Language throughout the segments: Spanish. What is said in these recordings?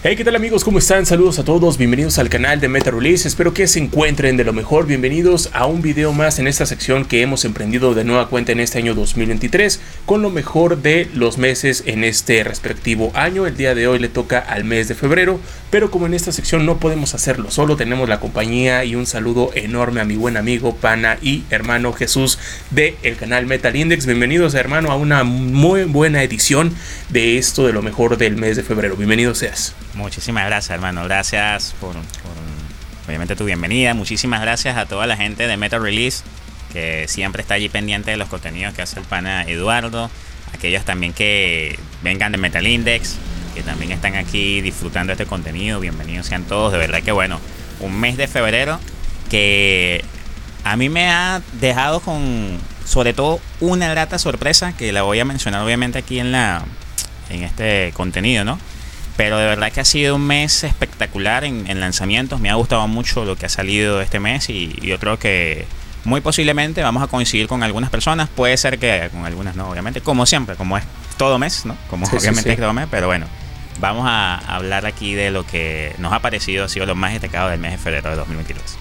Hey, ¿qué tal amigos? ¿Cómo están? Saludos a todos, bienvenidos al canal de Meta Release, espero que se encuentren de lo mejor, bienvenidos a un video más en esta sección que hemos emprendido de nueva cuenta en este año 2023 con lo mejor de los meses en este respectivo año, el día de hoy le toca al mes de febrero, pero como en esta sección no podemos hacerlo solo, tenemos la compañía y un saludo enorme a mi buen amigo, pana y hermano Jesús de canal Metal Index, bienvenidos hermano a una muy buena edición de esto de lo mejor del mes de febrero, bienvenido seas. Muchísimas gracias, hermano. Gracias por, obviamente tu bienvenida. Muchísimas gracias a toda la gente de Meta Release que siempre está allí pendiente de los contenidos que hace el pana Eduardo. Aquellos también que vengan de Metal Index, que también están aquí disfrutando este contenido. Bienvenidos sean todos. De verdad que bueno, un mes de febrero que a mí me ha dejado con sobre todo una grata sorpresa que la voy a mencionar obviamente aquí en la en este contenido, ¿no? Pero de verdad que ha sido un mes espectacular en, lanzamientos. Me ha gustado mucho lo que ha salido este mes y, yo creo que muy posiblemente vamos a coincidir con algunas personas. Puede ser que con algunas no, obviamente. Como siempre, como es todo mes, ¿no? Como obviamente es todo mes, pero bueno. Vamos a hablar aquí de lo que nos ha parecido ha sido lo más destacado del mes de febrero de 2022.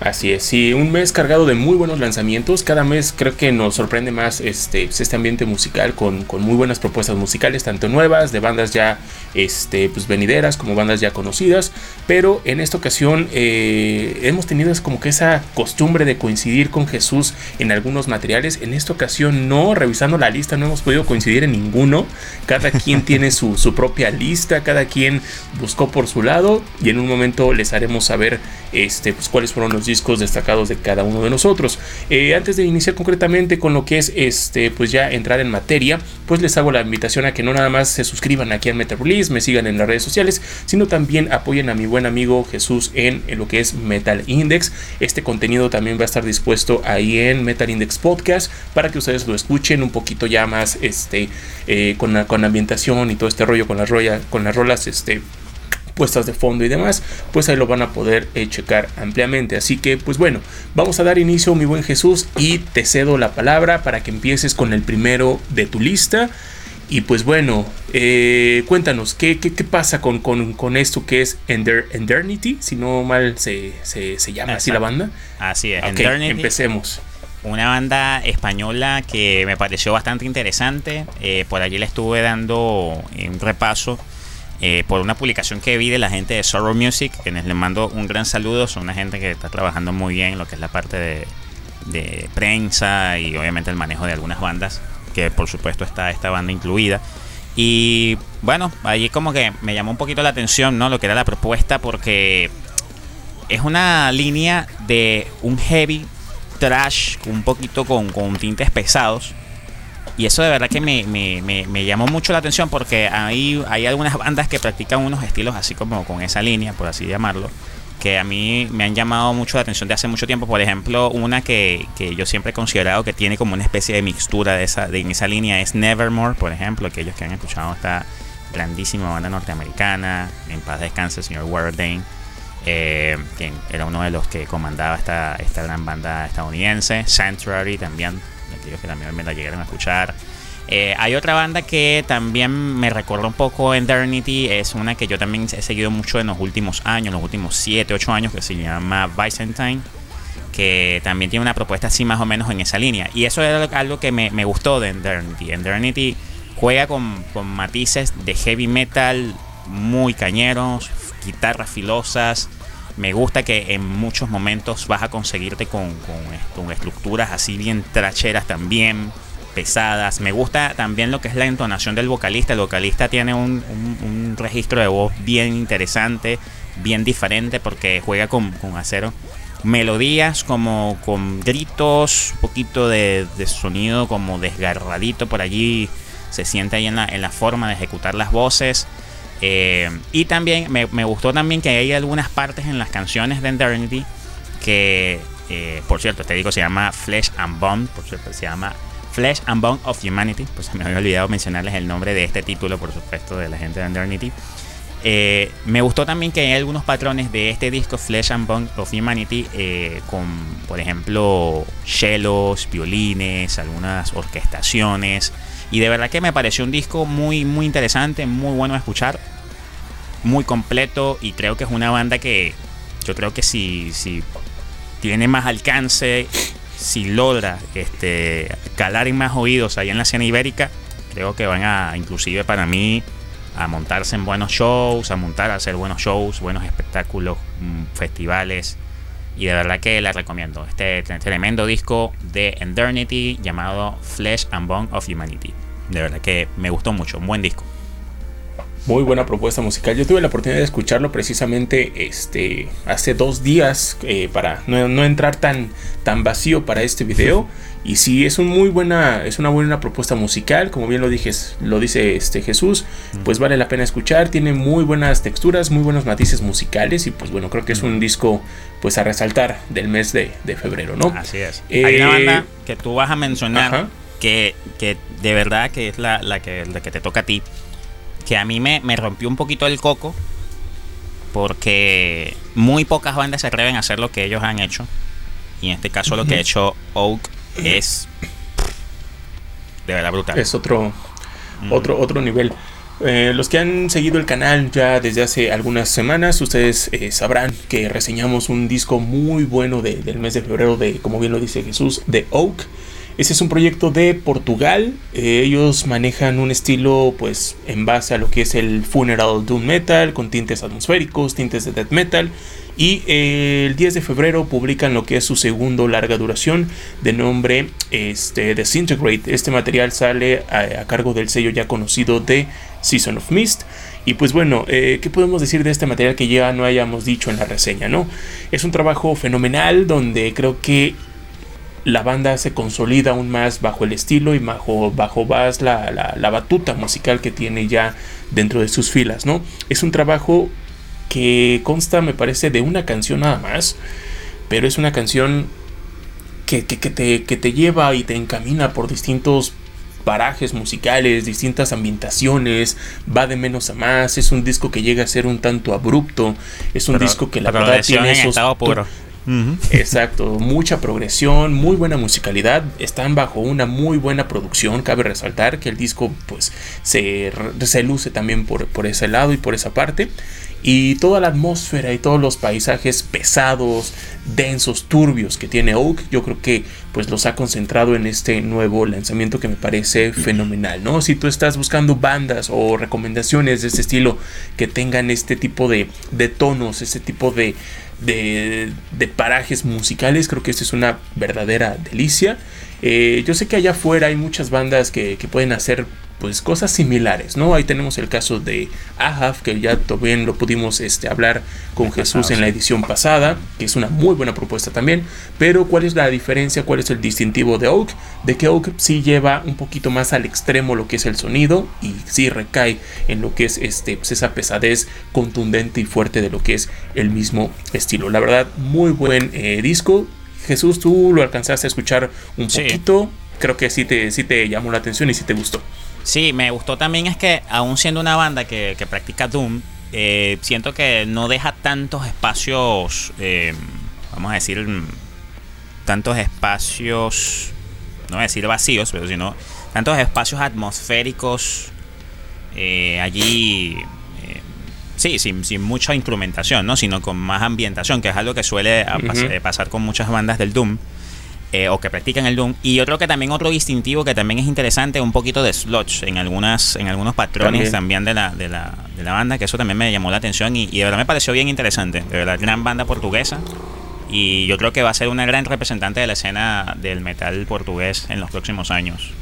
Así es, sí, un mes cargado de muy buenos lanzamientos. Cada mes creo que nos sorprende más este, pues, este ambiente musical con, con, muy buenas propuestas musicales, tanto nuevas, de bandas ya este, pues, venideras como bandas ya conocidas. Pero en esta ocasión eh, hemos tenido como que esa costumbre de coincidir con Jesús en algunos materiales. En esta ocasión no, revisando la lista, no hemos podido coincidir en ninguno. Cada quien tiene su, su propia lista, cada quien buscó por su lado y en un momento les haremos saber este, pues, cuáles fueron los discos destacados de cada uno de nosotros. Eh, antes de iniciar concretamente con lo que es este, pues ya entrar en materia, pues les hago la invitación a que no nada más se suscriban aquí en Metal Release, me sigan en las redes sociales, sino también apoyen a mi buen amigo Jesús en, lo que es Metal Index. Este contenido también va a estar dispuesto ahí en Metal Index Podcast para que ustedes lo escuchen un poquito ya más este, eh, con, la, con ambientación y todo este rollo con las, roya, con las rolas este, puestas de fondo y demás, pues ahí lo van a poder eh, checar ampliamente. Así que, pues bueno, vamos a dar inicio, mi buen Jesús, y te cedo la palabra para que empieces con el primero de tu lista. Y pues bueno, eh, cuéntanos, ¿qué, ¿qué, pasa con, con, esto que es Ender, Endernity? Si no mal se, llama así la banda. Así es, empecemos una banda española que me pareció bastante interesante. Eh, por allí le estuve dando un repaso eh, por una publicación que vi de la gente de Sorrow Music, quienes les mando un gran saludo, son una gente que está trabajando muy bien en lo que es la parte de, prensa y obviamente el manejo de algunas bandas, que por supuesto está esta banda incluida. Y bueno, allí como que me llamó un poquito la atención, ¿no? Lo que era la propuesta, porque es una línea de un heavy trash, un poquito con, con tintes pesados y eso de verdad que me, me, me, llamó mucho la atención porque hay, hay algunas bandas que practican unos estilos así como con esa línea, por así llamarlo, que a mí me han llamado mucho la atención de hace mucho tiempo. Por ejemplo, una que, que yo siempre he considerado que tiene como una especie de mixtura de esa, de, en esa línea es Nevermore, por ejemplo, aquellos que han escuchado esta grandísima banda norteamericana, en paz descanse el señor Wardane. Eh, quien era uno de los que comandaba esta, esta gran banda estadounidense. Sanctuary también aquellos que también me la llegaron a escuchar. Eh, hay otra banda que también me recordó un poco Eternity, es una que yo también he seguido mucho en los últimos años, los últimos 7, 8 años, que se llama Byzantine, que también tiene una propuesta así más o menos en esa línea. Y eso era algo que me, me gustó de Eternity. Eternity juega con, con matices de heavy metal muy cañeros, guitarras filosas, me gusta que en muchos momentos vas a conseguirte con, con, estructuras así bien tracheras también, pesadas. Me gusta también lo que es la entonación del vocalista. El vocalista tiene un, un, registro de voz bien interesante, bien diferente porque juega con, con acero. Melodías como con gritos, un poquito de, de, sonido como desgarradito por allí. Se siente ahí en la, en la forma de ejecutar las voces. Eh, y también me, gustó también que hay algunas partes en las canciones de Eternity que, eh, por cierto, te digo, se llama Flesh and Bone, por cierto, se llama Flesh and Bone of Humanity, pues me había olvidado mencionarles el nombre de este título, por supuesto, de la gente de Eternity. Eh, me gustó también que hay algunos patrones de este disco Flesh and Bone of Humanity con, por ejemplo, cellos, violines, algunas orquestaciones. Y de verdad que me pareció un disco muy, muy interesante, muy bueno de escuchar. muy completo y creo que es una banda que yo creo que si, si tiene más alcance, si logra este, calar en más oídos ahí en la escena ibérica, creo que van a, inclusive para mí, a montarse en buenos shows, a montar a hacer buenos shows, buenos espectáculos, mm, festivales. Y de verdad que la recomiendo. Este tremendo disco de Endernity llamado Flesh and Bone of Humanity. De verdad que me gustó mucho. Buen disco. Muy buena propuesta musical. Yo tuve la oportunidad de escucharlo precisamente este, hace dos días eh, para no, entrar tan, tan vacío para este video. Y sí, es, un muy buena, es una buena propuesta musical. Como bien lo, dije, lo dice este Jesús, pues vale la pena escuchar. Tiene muy buenas texturas, muy buenos matices musicales. Y pues bueno, creo que es un disco pues a resaltar del mes de, febrero, ¿no? Así es. Hay una banda eh, que tú vas a mencionar que, que, de verdad que es la, la, que, la que te toca a ti que a mí me, rompió un poquito el coco porque muy pocas bandas se atreven a hacer lo que ellos han hecho. Y en este caso lo que ha hecho Oak es de verdad brutal. Es otro, otro, otro nivel. Eh, los que han seguido el canal ya desde hace algunas semanas, ustedes eh, sabrán que reseñamos un disco muy bueno del mes de febrero de, como bien lo dice Jesús, de Oak. Ese es un proyecto de Portugal. Eh, ellos manejan un estilo, pues, en base a lo que es el funeral doom metal, con tintes atmosféricos, tintes de death metal. Y eh, el 10 de febrero publican lo que es su segundo larga duración de nombre este, Disintegrate. Este material sale a, cargo del sello ya conocido de Season of Mist. Y pues bueno, eh, ¿qué podemos decir de este material que ya no hayamos dicho en la reseña? ¿no? Es un trabajo fenomenal donde creo que la banda se consolida aún más bajo el estilo y bajo, bajo más la, la, batuta musical que tiene ya dentro de sus filas, ¿no? Es un trabajo que consta, me parece, de una canción nada más, pero es una canción que, que, te, que te lleva y te encamina por distintos parajes musicales, distintas ambientaciones, va de menos a más, es un disco que llega a ser un tanto abrupto, es un disco que la verdad tiene esos, Exacto, mucha progresión, muy buena musicalidad, están bajo una muy buena producción, cabe resaltar que el disco pues se, se luce también por, por ese lado y por esa parte y toda la atmósfera y todos los paisajes pesados, densos, turbios que tiene Oak, yo creo que pues los ha concentrado en este nuevo lanzamiento que me parece fenomenal, ¿no? Si tú estás buscando bandas o recomendaciones de este estilo que tengan este tipo de, de tonos, este tipo de, de, parajes musicales. Creo que esto es una verdadera delicia. Eh, yo sé que allá afuera hay muchas bandas que, que pueden hacer pues cosas similares, ¿no? Ahí tenemos el caso de Ahaf, que ya también lo pudimos este, hablar con Jesús en la edición pasada, que es una muy buena propuesta también, pero ¿cuál es la diferencia? ¿Cuál es el distintivo de Oak? De que Oak sí lleva un poquito más al extremo lo que es el sonido y sí recae en lo que es este, pues, esa pesadez contundente y fuerte de lo que es el mismo estilo. La verdad, muy buen eh, disco. Jesús, tú lo alcanzaste a escuchar un poquito. Creo que sí te, sí te llamó la atención y sí te gustó. Sí, me gustó también es que aún siendo una banda que, practica Doom, eh, siento que no deja tantos espacios, eh, vamos a decir, tantos espacios, no voy a decir vacíos, pero sino tantos espacios atmosféricos eh, allí, sí, sin, sin, mucha instrumentación, ¿no? sino con más ambientación, que es algo que suele pasar con muchas bandas del Doom. Eh, o que practican el Doom. Y yo creo que también otro distintivo que también es interesante, un poquito de sludge en algunas en algunos patrones también, de, la, de, la, de, la, banda, que eso también me llamó la atención y, de verdad me pareció bien interesante. De verdad, gran banda portuguesa. Y yo creo que va a ser una gran representante de la escena del metal portugués en los próximos años.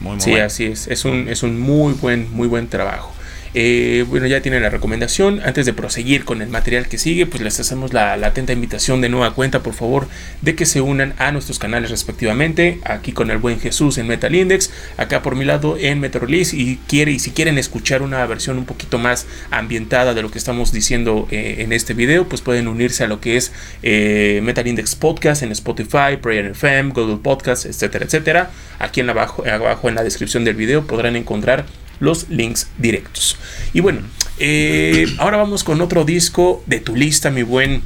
Muy, muy sí, así es. Es un, es un muy buen, muy buen trabajo. Eh, bueno, ya tienen la recomendación. Antes de proseguir con el material que sigue, pues les hacemos la, atenta invitación de nueva cuenta, por favor, de que se unan a nuestros canales respectivamente. Aquí con el buen Jesús en Metal Index, acá por mi lado en Metrolist. Y, quiere, y si quieren escuchar una versión un poquito más ambientada de lo que estamos diciendo eh, en este video, pues pueden unirse a lo que es eh, Metal Index Podcast en Spotify, Prayer FM, Google Podcast, etcétera, etcétera. Aquí en abajo, abajo en la descripción del video podrán encontrar los links directos. Y bueno, eh, ahora vamos con otro disco de tu lista, mi buen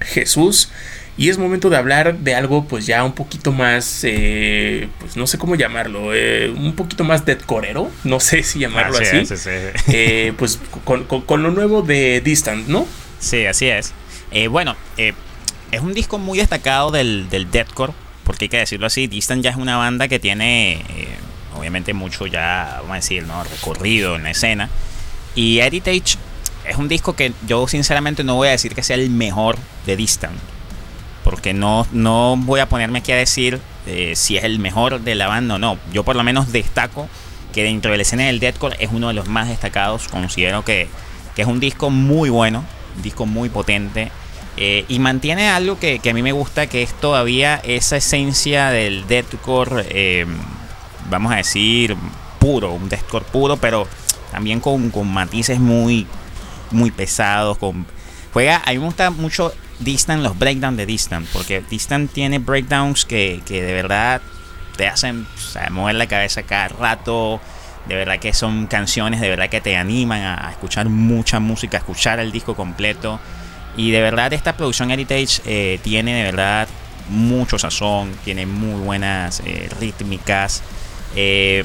Jesús. Y es momento de hablar de algo pues ya un poquito más, eh, pues no sé cómo llamarlo, eh, un poquito más deadcorero, no sé si llamarlo así. Pues con, lo nuevo de Distant, ¿no? Sí, así es. bueno, es un disco muy destacado del, del deathcore, porque hay que decirlo así, Distant ya es una banda que tiene obviamente mucho ya, vamos a decir, ¿no? recorrido en la escena. Y Heritage es un disco que yo sinceramente no voy a decir que sea el mejor de Distant porque no, no voy a ponerme aquí a decir eh, si es el mejor de la banda o no. Yo por lo menos destaco que dentro de la escena del deathcore es uno de los más destacados. Considero que, es un disco muy bueno, un disco muy potente. Eh, y mantiene algo que, a mí me gusta, que es todavía esa esencia del deathcore, eh, vamos a decir, puro, un deathcore puro, pero también con, con matices muy, muy pesados. Con, juega, a mí me gusta mucho Distant, los breakdowns de Distant, porque Distant tiene breakdowns que, de verdad te hacen mover la cabeza cada rato. De verdad que son canciones, de verdad que te animan a, escuchar mucha música, a escuchar el disco completo. Y de verdad esta producción Heritage eh, tiene de verdad mucho sazón, tiene muy buenas eh, rítmicas. Eh,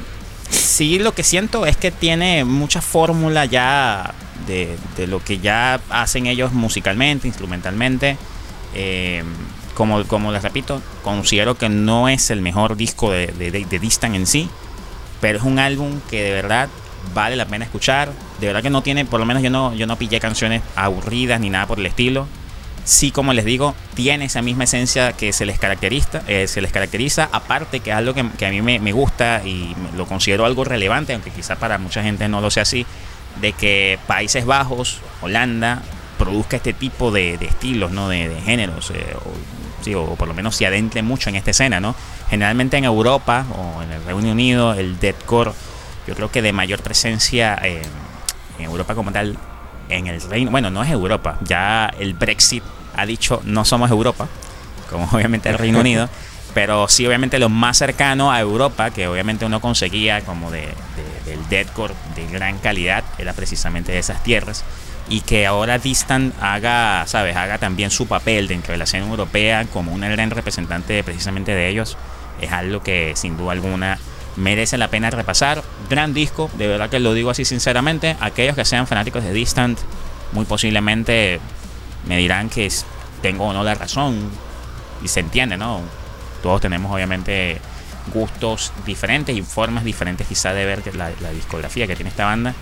sí, lo que siento es que tiene mucha fórmula ya de, lo que ya hacen ellos musicalmente, instrumentalmente. Eh, como, como les repito, considero que no es el mejor disco de, de, Distant en sí, pero es un álbum que de verdad vale la pena escuchar. De verdad que no tiene, por lo menos yo no, yo no pillé canciones aburridas ni nada por el estilo. Sí, como les digo, tiene esa misma esencia que se les caracteriza, eh, se les caracteriza aparte que es algo que, a mí me, me, gusta y lo considero algo relevante, aunque quizá para mucha gente no lo sea así, de que Países Bajos, Holanda, produzca este tipo de, estilos, ¿no? De, géneros, eh, o, por lo menos se adentre mucho en esta escena, ¿no? Generalmente en Europa o en el Reino Unido, el deathcore, yo creo que de mayor presencia en Europa como tal, en el Reino, bueno, no es Europa, ya el Brexit ha dicho no somos Europa, como obviamente el Reino Unido, pero sí obviamente lo más cercano a Europa, que obviamente uno conseguía como de el deathcore de gran calidad era precisamente de esas tierras y que ahora Distant haga, sabes, haga también su papel dentro de la escena europea como una gran representante precisamente de ellos, es algo que sin duda alguna merece la pena repasar. Gran disco, de verdad que lo digo así sinceramente, aquellos que sean fanáticos de Distant muy posiblemente me dirán que tengo o no la razón y se entiende, ¿no? Todos tenemos obviamente gustos diferentes y formas diferentes quizá de ver la, discografía que tiene esta banda.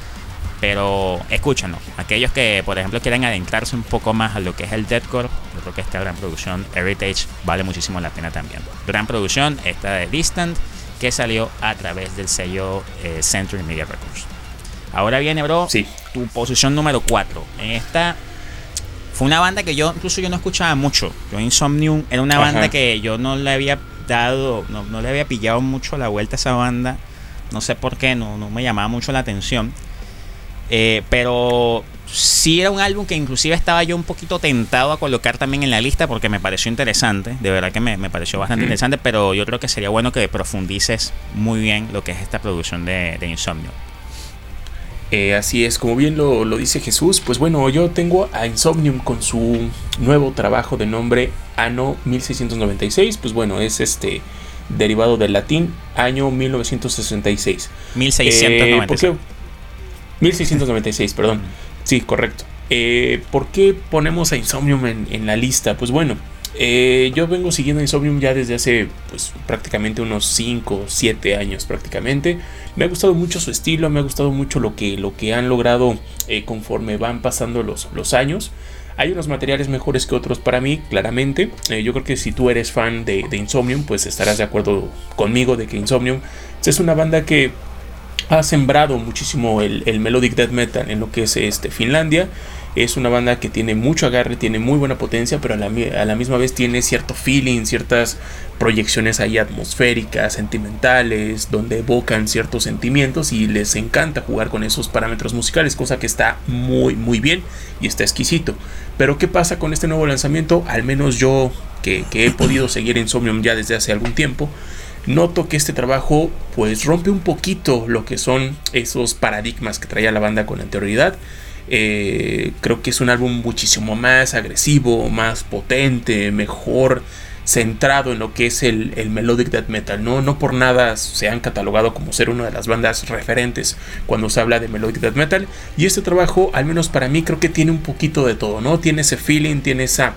Pero escúchanos, aquellos que por ejemplo quieren adentrarse un poco más a lo que es el deathcore, yo creo que esta gran producción Heritage vale muchísimo la pena también. Gran producción, esta de Distant, que salió a través del sello eh, Century Media Records. Ahora viene, bro, sí. tu posición número 4. En esta fue una banda que yo incluso yo no escuchaba mucho. Yo Insomnium era una banda que yo no le había dado, no, no, le había pillado mucho la vuelta a esa banda. No sé por qué, no, no me llamaba mucho la atención. Eh, pero sí era un álbum que inclusive estaba yo un poquito tentado a colocar también en la lista porque me pareció interesante. De verdad que me, me pareció bastante interesante, pero yo creo que sería bueno que profundices muy bien lo que es esta producción de, de Insomnio. Eh, así es, como bien lo, lo, dice Jesús, pues bueno, yo tengo a Insomnium con su nuevo trabajo de nombre Ano 1696, pues bueno, es este derivado del latín año 1966. 1696. Eh, 1696, perdón. Sí, correcto. Eh, ¿Por qué ponemos a Insomnium en, en la lista? Pues bueno, eh, yo vengo siguiendo Insomnium ya desde hace pues, prácticamente unos 5 7 años prácticamente. Me ha gustado mucho su estilo, me ha gustado mucho lo que, lo que han logrado eh, conforme van pasando los, los años. Hay unos materiales mejores que otros para mí, claramente. Eh, yo creo que si tú eres fan de, Insomnium, pues estarás de acuerdo conmigo de que Insomnium es una banda que ha sembrado muchísimo el, el melodic death metal en lo que es este, Finlandia es una banda que tiene mucho agarre, tiene muy buena potencia, pero a la, misma vez tiene cierto feeling, ciertas proyecciones ahí atmosféricas, sentimentales, donde evocan ciertos sentimientos y les encanta jugar con esos parámetros musicales, cosa que está muy muy bien y está exquisito. Pero ¿qué pasa con este nuevo lanzamiento? Al menos yo que, he podido seguir Insomnium ya desde hace algún tiempo, noto que este trabajo pues rompe un poquito lo que son esos paradigmas que traía la banda con anterioridad Eh, creo que es un álbum muchísimo más agresivo, más potente, mejor centrado en lo que es el, melodic death metal. ¿no? no por nada se han catalogado como ser una de las bandas referentes cuando se habla de melodic death metal. Y este trabajo, al menos para mí, creo que tiene un poquito de todo, ¿no? Tiene ese feeling, tiene esa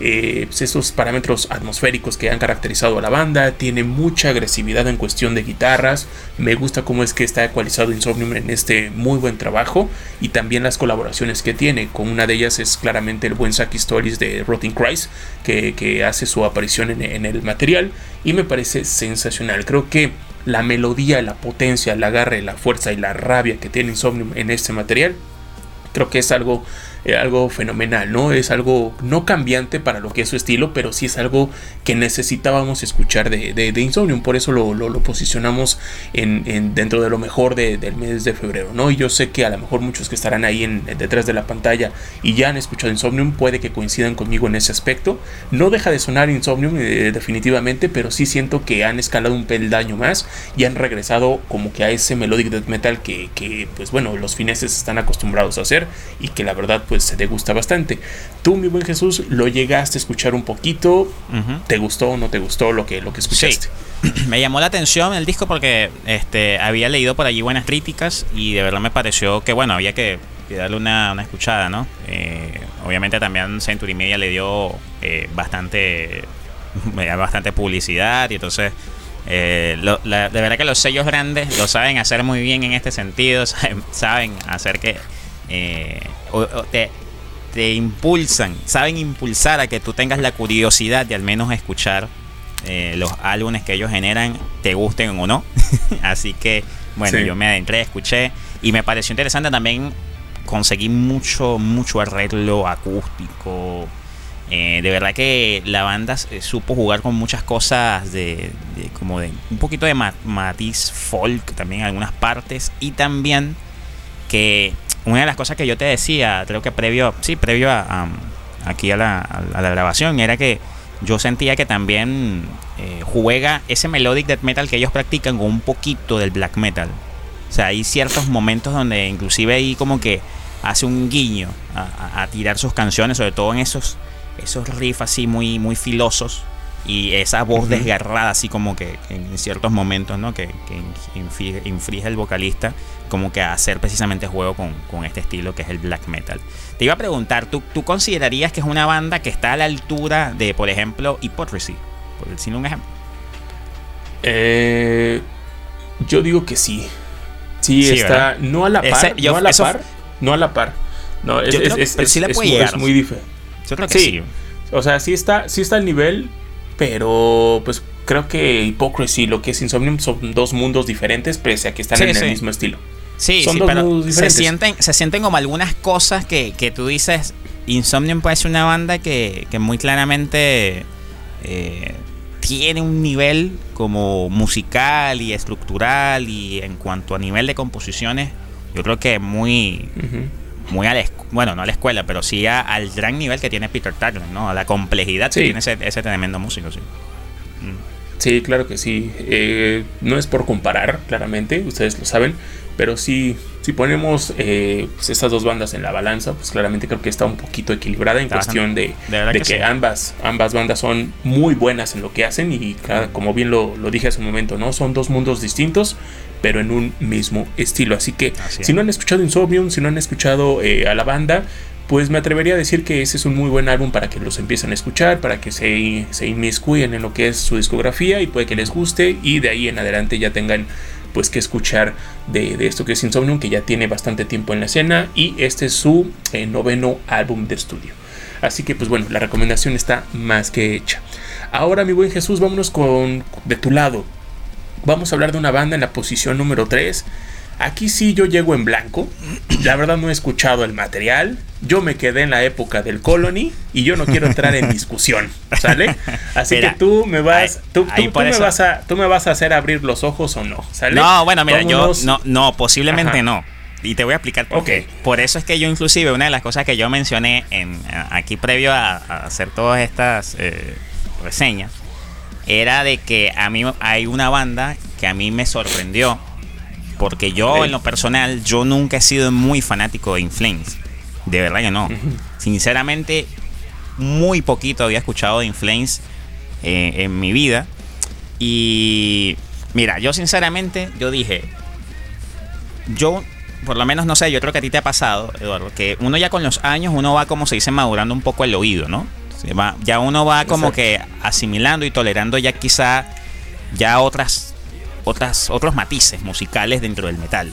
eh, pues, esos parámetros atmosféricos que han caracterizado a la banda, tiene mucha agresividad en cuestión de guitarras, me gusta cómo es que está ecualizado Insomnium en este muy buen trabajo y también las colaboraciones que tiene, con una de ellas es claramente el buen Saki Stories de Rotting Christ, que, hace su aparición en, en el material y me parece sensacional, creo que la melodía, la potencia, el agarre, la fuerza y la rabia que tiene Insomnium en este material, creo que es algo eh, algo fenomenal, ¿no? Es algo no cambiante para lo que es su estilo, pero sí es algo que necesitábamos escuchar de, de, Insomnium, por eso lo, lo, posicionamos en, dentro de lo mejor del mes de febrero, ¿no? Y yo sé que a lo mejor muchos que estarán ahí detrás de la pantalla y ya han escuchado Insomnium puede que coincidan conmigo en ese aspecto. No deja de sonar Insomnium eh, definitivamente, pero sí siento que han escalado un peldaño más y han regresado como que a ese melodic death metal que, que pues bueno, los fineses están acostumbrados a hacer y que la verdad pues se te gusta bastante. Tú, mi buen Jesús, lo llegaste a escuchar un poquito. ¿Te gustó o no te gustó lo que, lo que escuchaste? Me llamó la atención el disco porque este, había leído por allí buenas críticas y de verdad me pareció que, bueno, había que, darle una, escuchada, ¿no? Eh, obviamente también Century Media le dio eh, bastante, bastante publicidad y entonces eh, de verdad que los sellos grandes lo saben hacer muy bien en este sentido, saben hacer que eh, o, te, te, impulsan, saben impulsar a que tú tengas la curiosidad de al menos escuchar eh, los álbumes que ellos generan, te gusten o no. Así que, bueno, yo me adentré, escuché y me pareció interesante también conseguí mucho, mucho arreglo acústico. Eh, de verdad que la banda supo jugar con muchas cosas de, como de un poquito de matiz folk también en algunas partes y también que una de las cosas que yo te decía, creo que previo, sí, previo a, aquí a la, grabación, era que yo sentía que también eh, juega ese melodic death metal que ellos practican con un poquito del black metal. O sea, hay ciertos momentos donde inclusive ahí como que hace un guiño a, tirar sus canciones, sobre todo en esos, esos riffs así muy, muy filosos y esa voz desgarrada así como que, en ciertos momentos, ¿no? Que, que inflige el vocalista como que a hacer precisamente juego con, este estilo que es el black metal. Te iba a preguntar, ¿tú, ¿tú considerarías que es una banda que está a la altura de, por ejemplo, Hypocrisy? Por decir un ejemplo. Eh, yo digo que sí. Sí, está no a la par, no a la par, no a la par. No, es, muy diferente. Yo creo que sí. O sea, sí está, sí está al nivel, pero pues creo que Hypocrisy y lo que es Insomnium son dos mundos diferentes, pese a que están en el mismo estilo. Sí, sí, pero se sienten, se sienten como algunas cosas que, que tú dices. Insomnium puede ser una banda que, que muy claramente eh, tiene un nivel como musical y estructural y en cuanto a nivel de composiciones, yo creo que muy, muy a la bueno, no a la escuela, pero sí al gran nivel que tiene Peter Tagler, ¿no? A la complejidad que tiene ese, ese, tremendo músico, sí. Mm. Sí, claro que sí. Eh, no es por comparar, claramente, ustedes lo saben, pero sí, si ponemos eh, pues estas dos bandas en la balanza, pues claramente creo que está un poquito equilibrada en cuestión de, que, ambas, ambas bandas son muy buenas en lo que hacen y como bien lo, dije hace un momento, ¿no? Son dos mundos distintos, pero en un mismo estilo. Así que si no han escuchado Insomnium, si no han escuchado eh, a la banda, pues me atrevería a decir que ese es un muy buen álbum para que los empiecen a escuchar, para que se, se inmiscuyen en lo que es su discografía y puede que les guste y de ahí en adelante ya tengan pues que escuchar de, esto que es Insomnium, que ya tiene bastante tiempo en la escena y este es su eh, noveno álbum de estudio. Así que pues bueno, la recomendación está más que hecha. Ahora mi buen Jesús, vámonos con de tu lado. Vamos a hablar de una banda en la posición número 3 Aquí sí yo llego en blanco. La verdad no he escuchado el material. Yo me quedé en la época del Colony y yo no quiero entrar en discusión, ¿sale? Así que tú me vas, tú, me vas a, tú me vas a hacer abrir los ojos o no, ¿sale? No, bueno, mira, yo no, no, posiblemente no. Y te voy a explicar por qué. Por eso es que yo inclusive una de las cosas que yo mencioné en aquí previo a, hacer todas estas eh, reseñas era de que a mí hay una banda que a mí me sorprendió porque yo, en lo personal, yo nunca he sido muy fanático de Inflames. De verdad que no. Sinceramente, muy poquito había escuchado de Inflames eh, en mi vida. Y mira, yo sinceramente, yo dije, yo, por lo menos no sé, yo creo que a ti te ha pasado, Eduardo, que uno ya con los años, uno va como se dice madurando un poco el oído, ¿no? va, ya uno va como que asimilando y tolerando ya quizá ya otras, otras, otros matices musicales dentro del metal.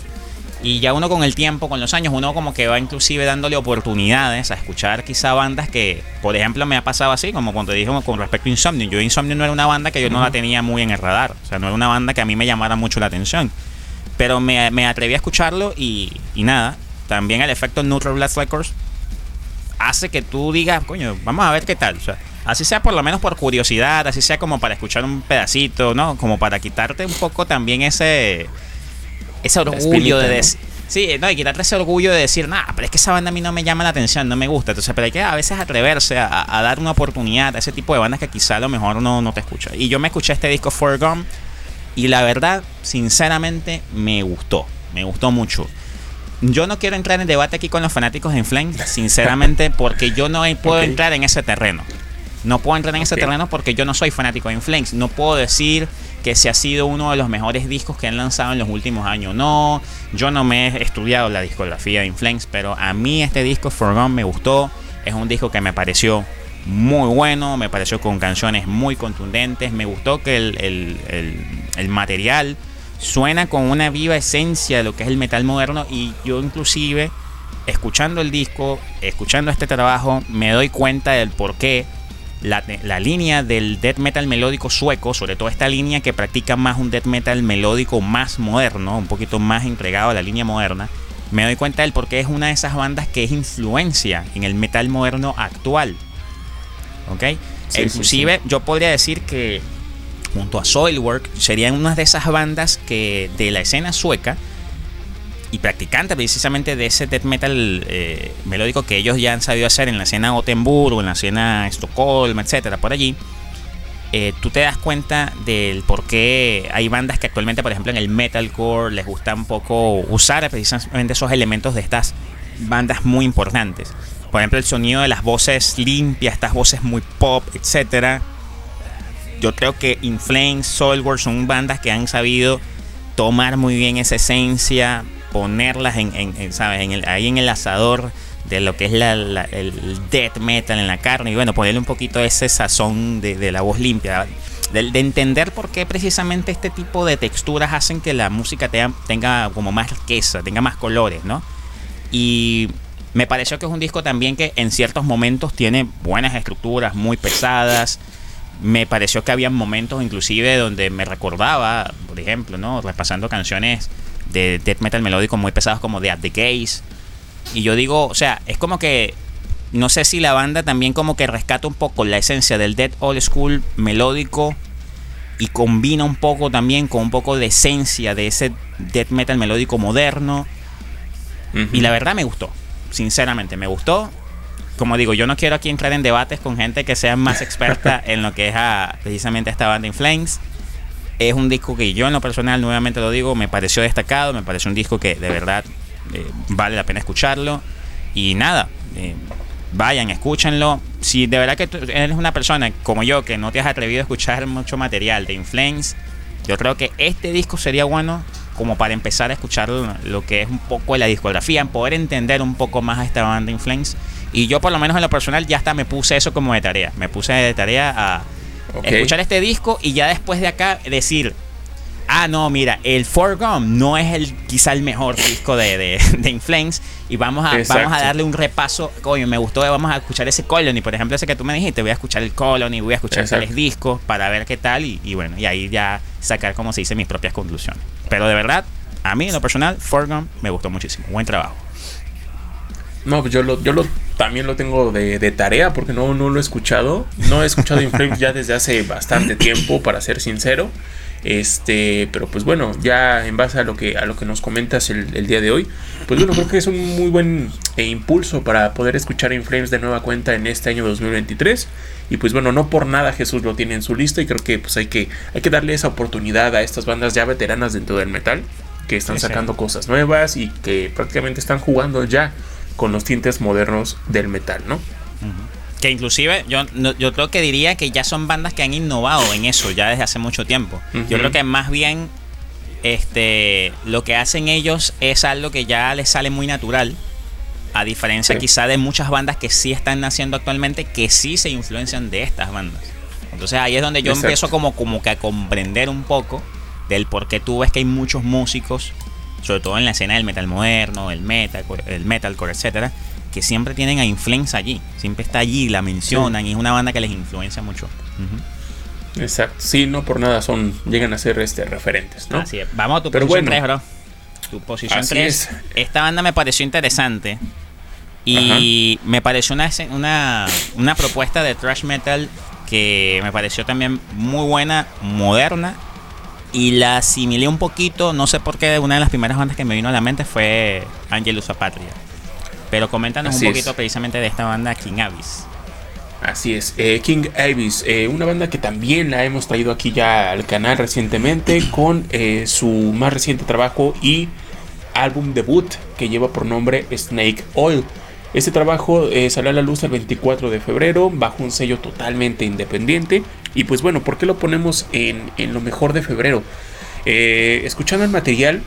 Y ya uno con el tiempo, con los años, uno como que va inclusive dándole oportunidades a escuchar quizá bandas que, por ejemplo, me ha pasado así, como cuando dije con respecto a Insomnio. Yo Insomnio no era una banda que yo no la tenía muy en el radar. O sea, no era una banda que a mí me llamara mucho la atención. Pero me, me atreví a escucharlo y, y nada. También el efecto Neutral Blast Records hace que tú digas, coño, vamos a ver qué tal. O sea, así sea por lo menos por curiosidad, así sea como para escuchar un pedacito, ¿no? Como para quitarte un poco también ese ese orgullo de decir. Sí, no, y quitarte ese orgullo de decir, nah, pero es que esa banda a mí no me llama la atención, no me gusta. Entonces, pero hay que a veces atreverse a, dar una oportunidad a ese tipo de bandas que quizá a lo mejor no, no te escucha. Y yo me escuché este disco Forgone y la verdad, sinceramente, me gustó. Me gustó mucho. Yo no quiero entrar en debate aquí con los fanáticos de Inflame, sinceramente, porque yo no puedo entrar en ese terreno. No puedo entrar en ese terreno porque yo no soy fanático de Inflames. No puedo decir que se ha sido uno de los mejores discos que han lanzado en los últimos años. No, yo no me he estudiado la discografía de Inflames, pero a mí este disco Forgone me gustó. Es un disco que me pareció muy bueno, me pareció con canciones muy contundentes. Me gustó que el, el material suena con una viva esencia de lo que es el metal moderno y yo inclusive escuchando el disco, escuchando este trabajo, me doy cuenta del por qué la, línea del death metal melódico sueco, sobre todo esta línea que practica más un death metal melódico más moderno, un poquito más entregado a la línea moderna, me doy cuenta del por qué es una de esas bandas que es influencia en el metal moderno actual. ¿Ok? inclusive yo podría decir que junto a Soilwork serían una de esas bandas que de la escena sueca y practicante precisamente de ese death metal eh, melódico que ellos ya han sabido hacer en la escena Gotemburgo, en la escena Estocolmo, etcétera, por allí. Eh, tú te das cuenta del por qué hay bandas que actualmente, por ejemplo, en el metalcore les gusta un poco usar precisamente esos elementos de estas bandas muy importantes. Por ejemplo, el sonido de las voces limpias, estas voces muy pop, etcétera. Yo creo que In Flames, Soilwork son bandas que han sabido tomar muy bien esa esencia, ponerlas en, ¿sabes? En el, ahí en el asador de lo que es el death metal en la carne y bueno, ponerle un poquito ese sazón de, la voz limpia, de, entender por qué precisamente este tipo de texturas hacen que la música tenga, como más riqueza, tenga más colores, ¿no? Y me pareció que es un disco también que en ciertos momentos tiene buenas estructuras, muy pesadas. Me pareció que había momentos inclusive donde me recordaba, por ejemplo, ¿no? Repasando canciones de death metal melódico muy pesados como de At the Gaze. Y yo digo, o sea, es como que no sé si la banda también como que rescata un poco la esencia del death old school melódico y combina un poco también con un poco de esencia de ese death metal melódico moderno. Y la verdad me gustó, sinceramente me gustó. Como digo, yo no quiero aquí entrar en debates con gente que sea más experta en lo que es precisamente esta banda In Flames. Es un disco que yo en lo personal, nuevamente lo digo, me pareció destacado, me pareció un disco que de verdad eh, vale la pena escucharlo. Y nada, eh, vayan, escúchenlo. Si de verdad que eres una persona como yo que no te has atrevido a escuchar mucho material de Inflames, yo creo que este disco sería bueno como para empezar a escuchar lo que es un poco la discografía, poder entender un poco más a esta banda Inflames. Y yo por lo menos en lo personal ya hasta me puse eso como de tarea. Me puse de tarea a escuchar este disco y ya después de acá decir, ah, no, mira, el Forgone no es el quizá el mejor disco de, de, de Inflames y vamos a, vamos a darle un repaso, coño, me gustó, vamos a escuchar ese Colony, por ejemplo, ese que tú me dijiste, voy a escuchar el Colony, voy a escuchar tales discos para ver qué tal y, bueno, y ahí ya sacar, como se dice, mis propias conclusiones. Pero de verdad, a mí en lo personal, Forgone me gustó muchísimo, buen trabajo. No, pues yo lo, yo lo también lo tengo de, tarea porque no, no lo he escuchado. No he escuchado Inflames ya desde hace bastante tiempo, para ser sincero. Este, pero pues bueno, ya en base a lo que, a lo que nos comentas el, día de hoy, pues bueno, creo que es un muy buen eh, impulso para poder escuchar Inflames de nueva cuenta en este año 2023. Y pues bueno, no por nada Jesús lo tiene en su lista y creo que pues hay que, hay que darle esa oportunidad a estas bandas ya veteranas dentro del metal que están sacando cosas nuevas y que prácticamente están jugando ya con los tintes modernos del metal, ¿no? Que inclusive yo, yo creo que diría que ya son bandas que han innovado en eso ya desde hace mucho tiempo. Yo creo que más bien este lo que hacen ellos es algo que ya les sale muy natural. A diferencia quizá de muchas bandas que sí están naciendo actualmente, que sí se influencian de estas bandas. Entonces ahí es donde yo empiezo como, como que a comprender un poco del por qué tú ves que hay muchos músicos, sobre todo en la escena del metal moderno, el metal, el metalcore, etcétera, que siempre tienen a Influence allí, siempre está allí, la mencionan y es una banda que les influencia mucho. Exacto, sí, no por nada son, llegan a ser este, referentes, ¿no? Así es. Vamos a tu posición 3, bro. Tu posición 3. Esta banda me pareció interesante y me pareció una, una, una propuesta de thrash metal que me pareció también muy buena, moderna y la asimilé un poquito, no sé por qué, una de las primeras bandas que me vino a la mente fue Angelus Patria. Pero coméntanos un poquito precisamente de esta banda King Abyss. Así es, eh, King Abyss, eh, una banda que también la hemos traído aquí ya al canal recientemente con eh, su más reciente trabajo y álbum debut que lleva por nombre Snake Oil. Este trabajo salió a la luz el 24 de febrero bajo un sello totalmente independiente. Y pues bueno, ¿por qué lo ponemos en, en lo mejor de febrero? escuchando el material,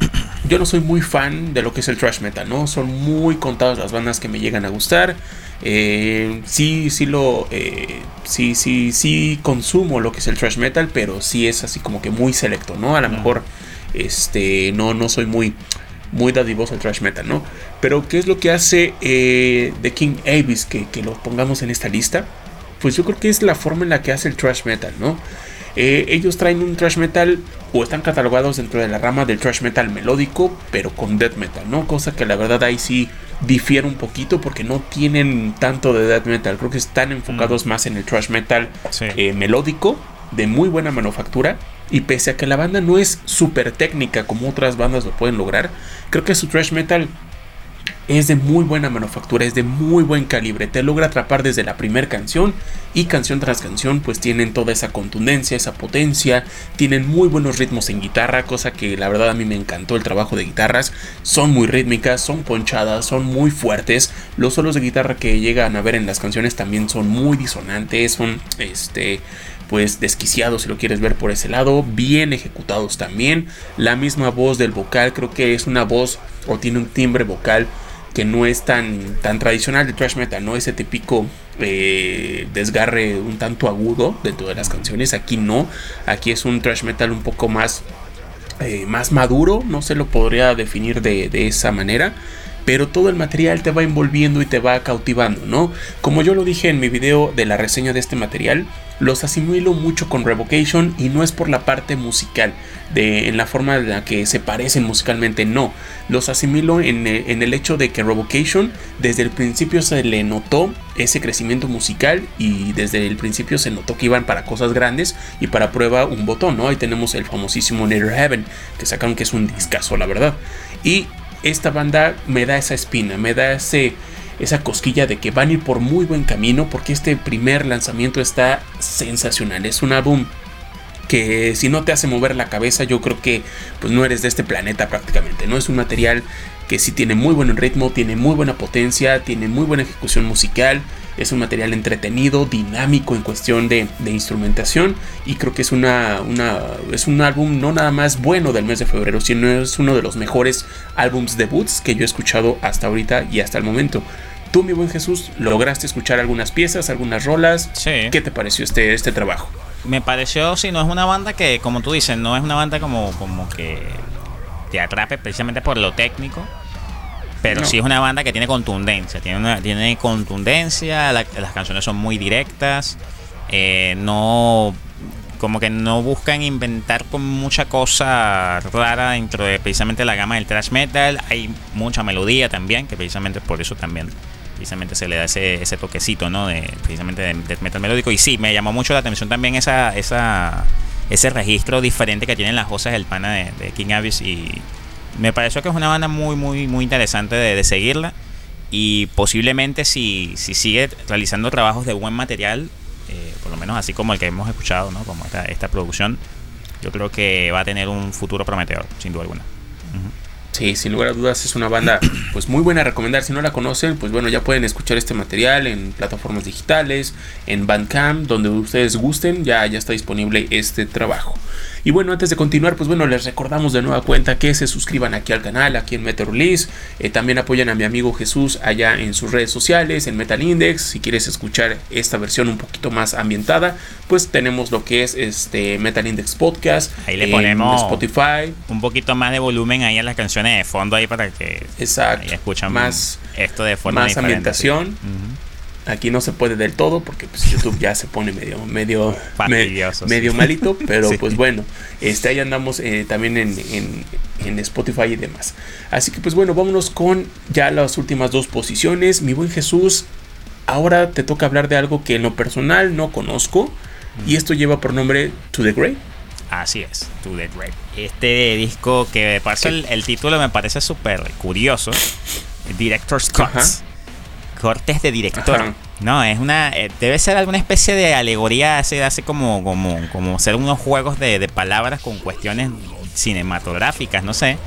yo no soy muy fan de lo que es el thrash metal, ¿no? Son muy contadas las bandas que me llegan a gustar. Eh, sí, sí lo. Eh, sí, sí, sí consumo lo que es el thrash metal, pero sí es así como que muy selecto, ¿no? A lo mejor. Este. No, no soy muy. Muy dadivoso el thrash metal, ¿no? Pero, ¿qué es lo que hace eh, The King Abyss que, que lo pongamos en esta lista? Pues yo creo que es la forma en la que hace el thrash metal, ¿no? Eh, ellos traen un thrash metal o están catalogados dentro de la rama del thrash metal melódico, pero con death metal, ¿no? Cosa que la verdad ahí sí difiere un poquito porque no tienen tanto de death metal. Creo que están enfocados mm. más en el thrash metal eh, melódico, de muy buena manufactura. Y pese a que la banda no es súper técnica como otras bandas lo pueden lograr, creo que su thrash metal es de muy buena manufactura, es de muy buen calibre, te logra atrapar desde la primera canción y canción tras canción pues tienen toda esa contundencia, esa potencia, tienen muy buenos ritmos en guitarra, cosa que la verdad a mí me encantó el trabajo de guitarras, son muy rítmicas, son ponchadas, son muy fuertes, los solos de guitarra que llegan a ver en las canciones también son muy disonantes, son este pues desquiciados si lo quieres ver por ese lado, bien ejecutados también, la misma voz del vocal creo que es una voz o tiene un timbre vocal que no es tan, tan tradicional de thrash metal, ¿no? Ese típico eh, desgarre un tanto agudo dentro de las canciones. Aquí no, aquí es un thrash metal un poco más, eh, más maduro, no se lo podría definir de, de esa manera pero todo el material te va envolviendo y te va cautivando, ¿no? Como yo lo dije en mi video de la reseña de este material, los asimilo mucho con Revocation y no es por la parte musical, de, en la forma en la que se parecen musicalmente, no. Los asimilo en, en el hecho de que Revocation desde el principio se le notó ese crecimiento musical y desde el principio se notó que iban para cosas grandes y para prueba un botón, ¿no? Ahí tenemos el famosísimo Nether Heaven, que sacaron que es un discazo, la verdad. Y esta banda me da esa espina, me da ese, esa cosquilla de que van a ir por muy buen camino porque este primer lanzamiento está sensacional. Es un álbum que si no te hace mover la cabeza yo creo que pues no eres de este planeta prácticamente. No es un material que sí tiene muy buen ritmo, tiene muy buena potencia, tiene muy buena ejecución musical, es un material entretenido, dinámico en cuestión de, instrumentación y creo que es, una, una, es un álbum no nada más bueno del mes de febrero, sino es uno de los mejores álbums debuts que yo he escuchado hasta ahorita y hasta el momento. Tú, mi buen Jesús, lograste escuchar algunas piezas, algunas rolas. ¿Qué te pareció este, este trabajo? Me pareció, sí, no es una banda que, como tú dices, no es una banda como, como que te atrape precisamente por lo técnico. Pero sí es una banda que tiene contundencia, tiene, una, tiene contundencia, las canciones son muy directas, eh, no como que no buscan inventar con mucha cosa rara dentro de precisamente la gama del thrash metal, hay mucha melodía también, que precisamente por eso también precisamente se le da ese, ese toquecito, ¿no? De, precisamente de metal melódico. Y sí, me llamó mucho la atención también esa, esa, ese registro diferente que tienen las voces del pana de, de King Abyss y me pareció que es una banda muy, muy, muy interesante de, seguirla. Y posiblemente si, si sigue realizando trabajos de buen material, eh, por lo menos así como el que hemos escuchado, ¿no? como esta, esta producción, yo creo que va a tener un futuro prometedor, sin duda alguna. Sí, sin lugar a dudas es una banda pues muy buena a recomendar. Si no la conocen, pues bueno, ya pueden escuchar este material en plataformas digitales, en Bandcamp, donde ustedes gusten, ya, ya está disponible este trabajo. Y bueno, antes de continuar, pues bueno, les recordamos de nueva cuenta que se suscriban aquí al canal, aquí en Metal Release. Eh, también apoyan a mi amigo Jesús allá en sus redes sociales, en Metal Index. Si quieres escuchar esta versión un poquito más ambientada, pues tenemos lo que es este Metal Index Podcast. Ahí le ponemos Spotify. Un poquito más de volumen ahí a las canciones de fondo ahí para que Exacto. escuchan más esto de forma más ambientación. Aquí no se puede del todo porque pues, YouTube ya se pone medio medio medio malito, pero pues bueno, este ahí andamos eh, también en, en, Spotify y demás. Así que pues bueno, vámonos con ya las últimas dos posiciones. Mi buen Jesús, ahora te toca hablar de algo que en lo personal no conozco y esto lleva por nombre To the Grave. Así es, To the Grave. Este disco que pasa el, el, título me parece súper curioso. Director's Cuts cortes de director. No, es una. Eh, debe ser alguna especie de alegoría, hace, hace como, como, como ser unos juegos de, palabras con cuestiones cinematográficas, no sé.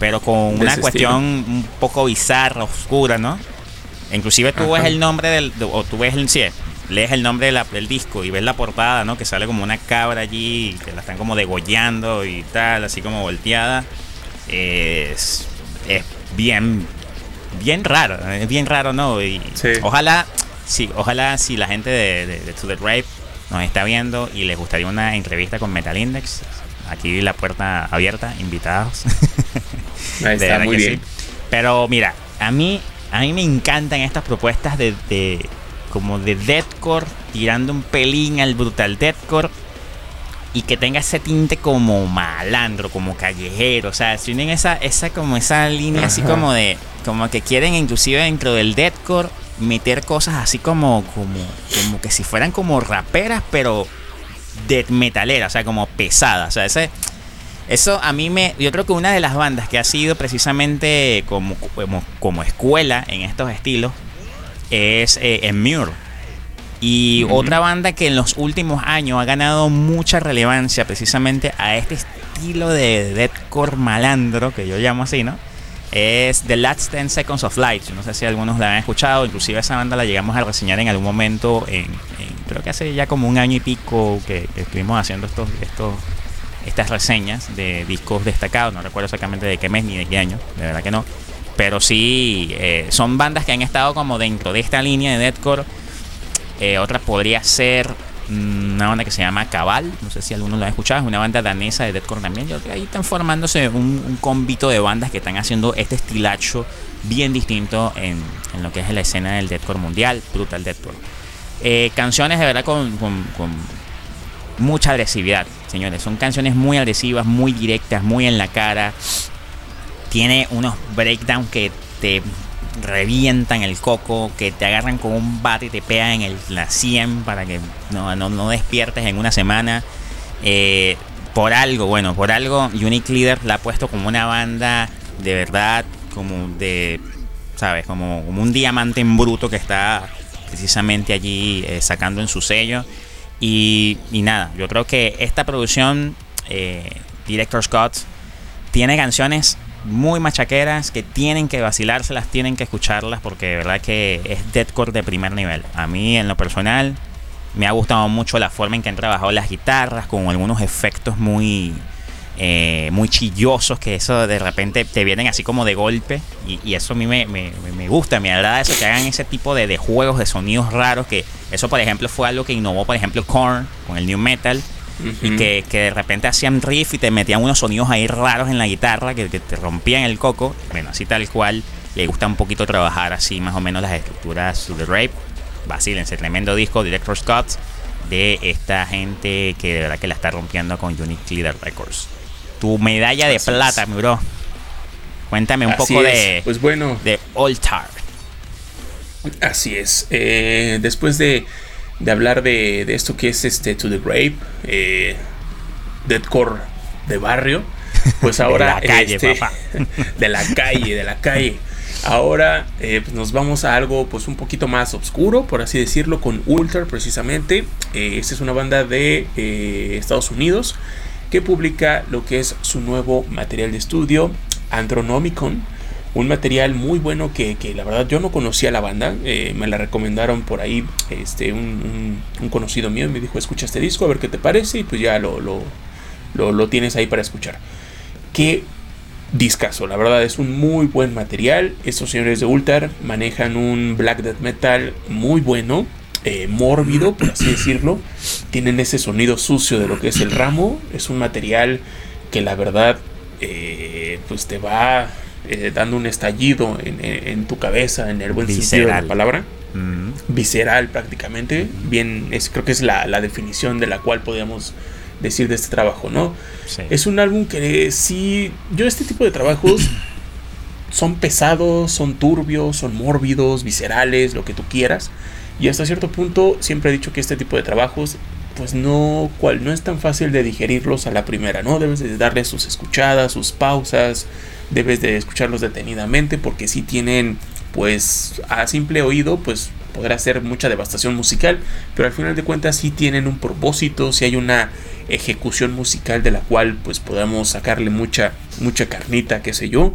Pero con una cuestión un poco bizarra, oscura, ¿no? Inclusive tú ves el nombre del. O tú ves el. Sí, lees el nombre del disco y ves la portada, ¿no? Que sale como una cabra allí, que la están como degollando y tal, así como volteada. Es, es bien bien raro, es bien raro, ¿no? Y ojalá, sí, ojalá si la gente de, To The Rape nos está viendo y les gustaría una entrevista con Metal Index, aquí la puerta abierta, invitados. Ahí está, muy bien. Pero mira, a mí, a mí me encantan estas propuestas de, de como de deathcore, tirando un pelín al brutal deathcore y que tenga ese tinte como malandro, como callejero, o sea, tienen esa, esa como esa línea así como de, como que quieren inclusive dentro del deathcore meter cosas así como, como, como que si fueran como raperas, pero death metaleras, o sea, como pesadas, o sea, ese, eso a mí me, yo creo que una de las bandas que ha sido precisamente como, como, escuela en estos estilos es eh, y otra banda que en los últimos años ha ganado mucha relevancia precisamente a este estilo de deathcore malandro, que yo llamo así, ¿no? Es The Last 10 Seconds of Light. no sé si algunos la han escuchado, inclusive esa banda la llegamos a reseñar en algún momento, en, creo que hace ya como un año y pico que, estuvimos haciendo estos, estos, estas reseñas de discos destacados, no recuerdo exactamente de qué mes ni de qué año, de verdad que no. Pero sí, eh, son bandas que han estado como dentro de esta línea de deathcore eh, otra podría ser mm, una banda que se llama Cabal, no sé si algunos lo han escuchado, es una banda danesa de deathcore también. Yo ahí están formándose un, un, convito de bandas que están haciendo este estilacho bien distinto en, lo que es la escena del deathcore mundial, brutal deathcore. Eh, canciones de verdad con, con, mucha agresividad, señores. Son canciones muy agresivas, muy directas, muy en la cara. Tiene unos breakdowns que te revientan el coco, que te agarran con un bate y te pegan en el, la 100 para que no, no, despiertes en una semana. Eh, por algo, bueno, por algo Unique Leader la ha puesto como una banda de verdad, como de, ¿sabes? Como, un diamante en bruto que está precisamente allí eh, sacando en su sello. Y, nada, yo creo que esta producción, eh, Director Scott, tiene canciones muy machaqueras que tienen que vacilárselas, tienen que escucharlas porque de verdad que es deathcore de primer nivel. A mí en lo personal me ha gustado mucho la forma en que han trabajado las guitarras con algunos efectos muy eh, muy chillosos que eso de repente te vienen así como de golpe y, eso a mí me, me, me, gusta, me agrada eso que hagan ese tipo de, de, juegos de sonidos raros que eso por ejemplo fue algo que innovó por ejemplo Korn con el New Metal y que, de repente hacían riff y te metían unos sonidos ahí raros en la guitarra que, te rompían el coco. Bueno, así tal cual le gusta un poquito trabajar así más o menos las estructuras de The Rape. Vacílense, tremendo disco, Director Scott, de esta gente que de verdad que la está rompiendo con Unique Leader Records. Tu medalla de plata, mi bro. Cuéntame un poco de, pues bueno, de Altar. Así es. Eh, después de de hablar de, de, esto que es este To the Grave, eh, Deadcore de barrio. Pues ahora. de la calle, este, de la calle, de la calle. Ahora eh, pues nos vamos a algo pues un poquito más oscuro, por así decirlo, con Ultra precisamente. Eh, esta es una banda de Estados Unidos que publica lo que es su nuevo material de estudio, Andronomicon un material muy bueno que, la verdad yo no conocía la banda, eh, me la recomendaron por ahí este, un, conocido mío me dijo escucha este disco a ver qué te parece y pues ya lo, lo, tienes ahí para escuchar. Qué discazo, la verdad es un muy buen material, estos señores de Ultar manejan un black death metal muy bueno, eh, mórbido por así decirlo, tienen ese sonido sucio de lo que es el ramo, es un material que la verdad eh, pues te va eh, dando un estallido en, tu cabeza, en el buen sentido de la palabra. Mm. Visceral prácticamente. Bien, es, creo que es la, definición de la cual podríamos decir de este trabajo, ¿no? Es un álbum que sí, yo este tipo de trabajos son pesados, son turbios, son mórbidos, viscerales, lo que tú quieras. Y hasta cierto punto siempre he dicho que este tipo de trabajos pues no, cual, no es tan fácil de digerirlos a la primera, ¿no? Debes de darle sus escuchadas, sus pausas, debes de escucharlos detenidamente porque si tienen pues a simple oído pues podrá ser mucha devastación musical pero al final de cuentas sí tienen un propósito si hay una ejecución musical de la cual pues podamos sacarle mucha mucha carnita qué sé yo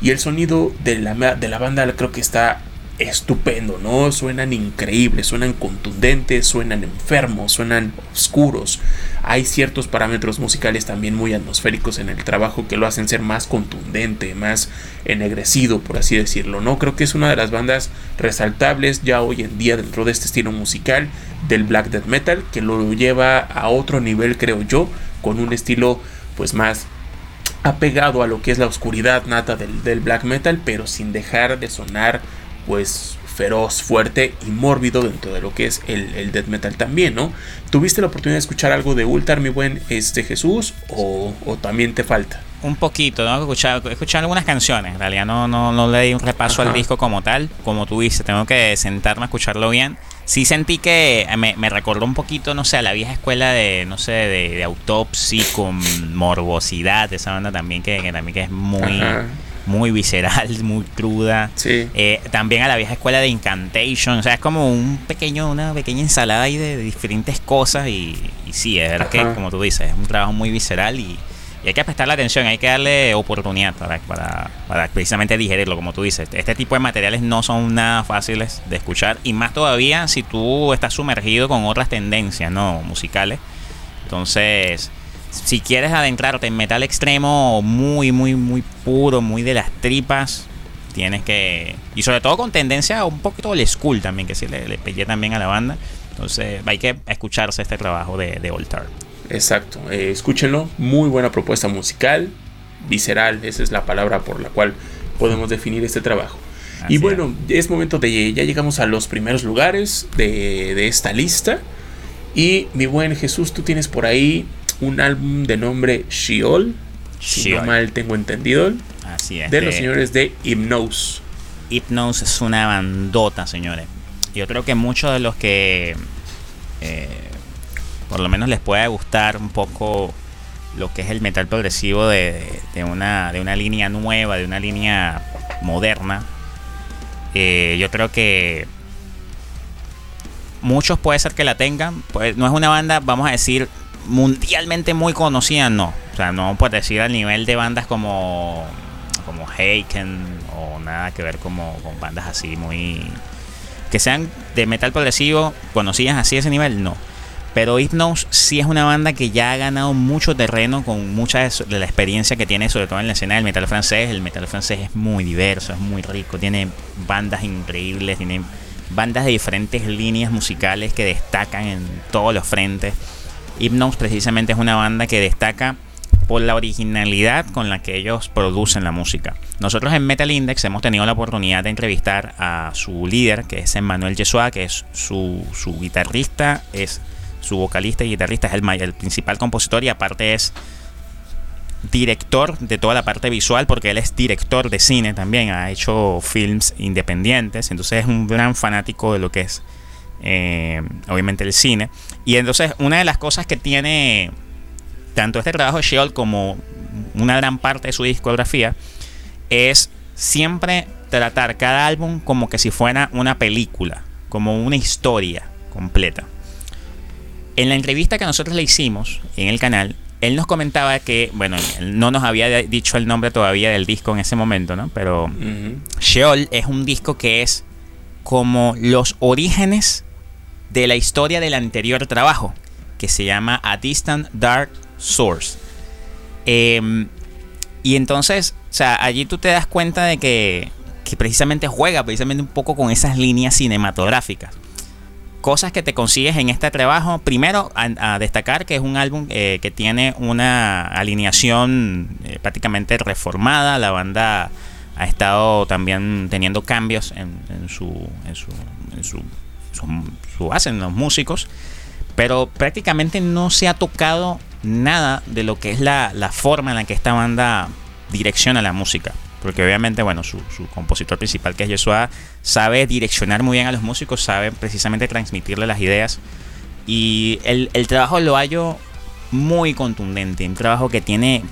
y el sonido de la, de la banda creo que está estupendo, ¿no? Suenan increíbles, suenan contundentes, suenan enfermos, suenan oscuros. Hay ciertos parámetros musicales también muy atmosféricos en el trabajo que lo hacen ser más contundente, más ennegrecido, por así decirlo, ¿no? Creo que es una de las bandas resaltables ya hoy en día dentro de este estilo musical del black death metal que lo lleva a otro nivel, creo yo, con un estilo pues más apegado a lo que es la oscuridad nata del, del black metal, pero sin dejar de sonar pues feroz, fuerte y mórbido dentro de lo que es el, el, death metal también, ¿no? ¿Tuviste la oportunidad de escuchar algo de Ultar, mi buen este Jesús, o, también te falta? Un poquito, ¿no? Escuchar, escuchar algunas canciones, en realidad no, no, no le di un repaso al disco como tal, como tú dices, tengo que sentarme a escucharlo bien. Sí sentí que me, me recordó un poquito, no sé, a la vieja escuela de, no sé, de, de autopsy con morbosidad, esa banda también que, que también que es muy muy visceral, muy cruda. Eh, también a la vieja escuela de Incantation. O sea, es como un pequeño, una pequeña ensalada ahí de, diferentes cosas. Y, sí, es verdad que, como tú dices, es un trabajo muy visceral y, hay que prestarle atención, hay que darle oportunidad para, para, para, precisamente digerirlo, como tú dices. Este tipo de materiales no son nada fáciles de escuchar. Y más todavía si tú estás sumergido con otras tendencias, ¿no? Musicales. Entonces si quieres adentrarte en metal extremo muy, muy, muy puro, muy de las tripas, tienes que. Y sobre todo con tendencia a un poquito el school también, que sí le, le también a la banda. Entonces hay que escucharse este trabajo de, de Altar. Exacto, eh, escúchenlo. Muy buena propuesta musical, visceral, esa es la palabra por la cual podemos definir este trabajo. y bueno, es. momento de. Ya llegamos a los primeros lugares de, de esta lista. Y mi buen Jesús, tú tienes por ahí un álbum de nombre Sheol, si no mal tengo entendido. Así es. De, los señores de Hypnose. Hypnose es una bandota, señores. Yo creo que muchos de los que eh, por lo menos les puede gustar un poco lo que es el metal progresivo de, una, de una línea nueva, de una línea moderna. Eh, yo creo que muchos puede ser que la tengan. Pues no es una banda, vamos a decir, mundialmente muy conocida no. O sea, no puedes decir al nivel de bandas como, como Haken o nada que ver como con bandas así muy... Que sean de metal progresivo, conocidas así a ese nivel, no. Pero Hypnose sí es una banda que ya ha ganado mucho terreno con mucha de la experiencia que tiene, sobre todo en la escena del metal francés. El metal francés es muy diverso, es muy rico, tiene bandas increíbles, tiene bandas de diferentes líneas musicales que destacan en todos los frentes. Hypnose precisamente es una banda que destaca por la originalidad con la que ellos producen la música. Nosotros en Metal Index hemos tenido la oportunidad de entrevistar a su líder, que es Emmanuel Yesua, que es su, guitarrista, es su vocalista y guitarrista, es el principal compositor y aparte es director de toda la parte visual, porque él es director de cine también, ha hecho films independientes, entonces es un gran fanático de lo que es eh, obviamente el cine. Y entonces una de las cosas que tiene tanto este trabajo de Sheol como una gran parte de su discografía es siempre tratar cada álbum como que si fuera una película, como una historia completa. En la entrevista que nosotros le hicimos en el canal, él nos comentaba que, bueno, no nos había dicho el nombre todavía del disco en ese momento, ¿no? Pero Sheol es un disco que es como los orígenes de la historia del anterior trabajo, que se llama A Distant Dark Source. Em, y entonces, o sea, allí tú te das cuenta de que, precisamente juega precisamente un poco con esas líneas cinematográficas cosas que te consigues en este trabajo. Primero, a, destacar que es un álbum eh, que tiene una alineación eh, prácticamente reformada. La banda ha estado también teniendo cambios en, su, en, su, en su, base, en los músicos. Pero prácticamente no se ha tocado nada de lo que es la, la forma en la que esta banda direcciona la música porque obviamente, bueno, su, compositor principal, que es Yeshua, sabe direccionar muy bien a los músicos, sabe precisamente transmitirle las ideas. Y el, trabajo lo hallo muy contundente, un trabajo que tiene,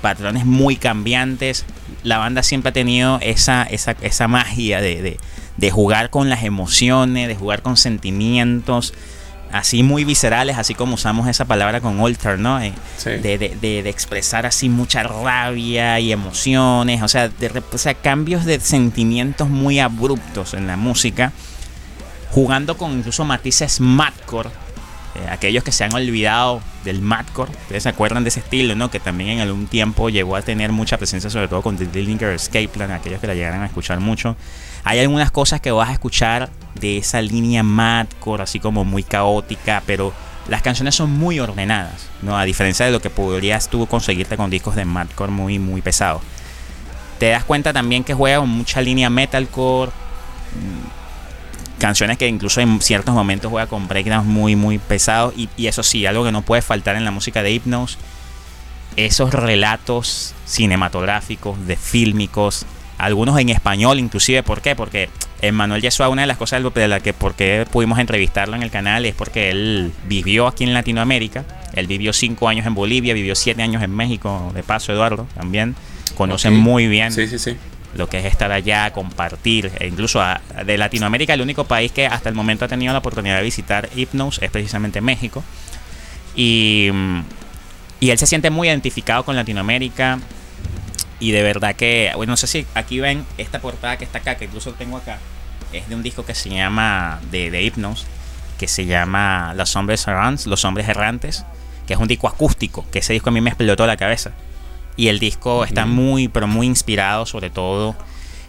patrones muy cambiantes. La banda siempre ha tenido esa, esa, esa magia de jugar con las emociones, de jugar con sentimientos así muy viscerales, así como usamos esa palabra con Alter, ¿no? Eh, de, de, de, expresar así mucha rabia y emociones, o sea, de, o sea, cambios de sentimientos muy abruptos en la música, jugando con incluso matices madcore. Eh, aquellos que se han olvidado del madcore, ustedes se acuerdan de ese estilo, ¿no? Que también en algún tiempo llegó a tener mucha presencia, sobre todo con The Dillinger Escape Plan, aquellos que la llegaran a escuchar mucho. Hay algunas cosas que vas a escuchar de esa línea madcore, así como muy caótica, pero las canciones son muy ordenadas, ¿no? A diferencia de lo que podrías tú conseguirte con discos de madcore muy, muy pesados. Te das cuenta también que juega con mucha línea metalcore, mm, canciones que incluso en ciertos momentos juega con breakdowns muy, muy pesados. Y, eso sí, algo que no puede faltar en la música de Hypnos, esos relatos cinematográficos, de fílmicos, algunos en español inclusive. ¿Por qué? Porque Manuel Yeshua, una de las cosas de la que por qué pudimos entrevistarlo en el canal es porque él vivió aquí en Latinoamérica. Él vivió cinco años en Bolivia, vivió siete años en México, de paso Eduardo también. Conoce muy bien lo que es estar allá, compartir. E incluso de Latinoamérica, el único país que hasta el momento ha tenido la oportunidad de visitar Hypnos es precisamente México. Y, y él se siente muy identificado con Latinoamérica. Y de verdad que, bueno, no sé si aquí ven esta portada que está acá, que incluso tengo acá, es de un disco que se llama, de, de Hypnos, que se llama Los Hombres Errantes, Los Hombres Errantes, que es un disco acústico, que ese disco a mí me explotó la cabeza. Y el disco está muy, pero muy inspirado sobre todo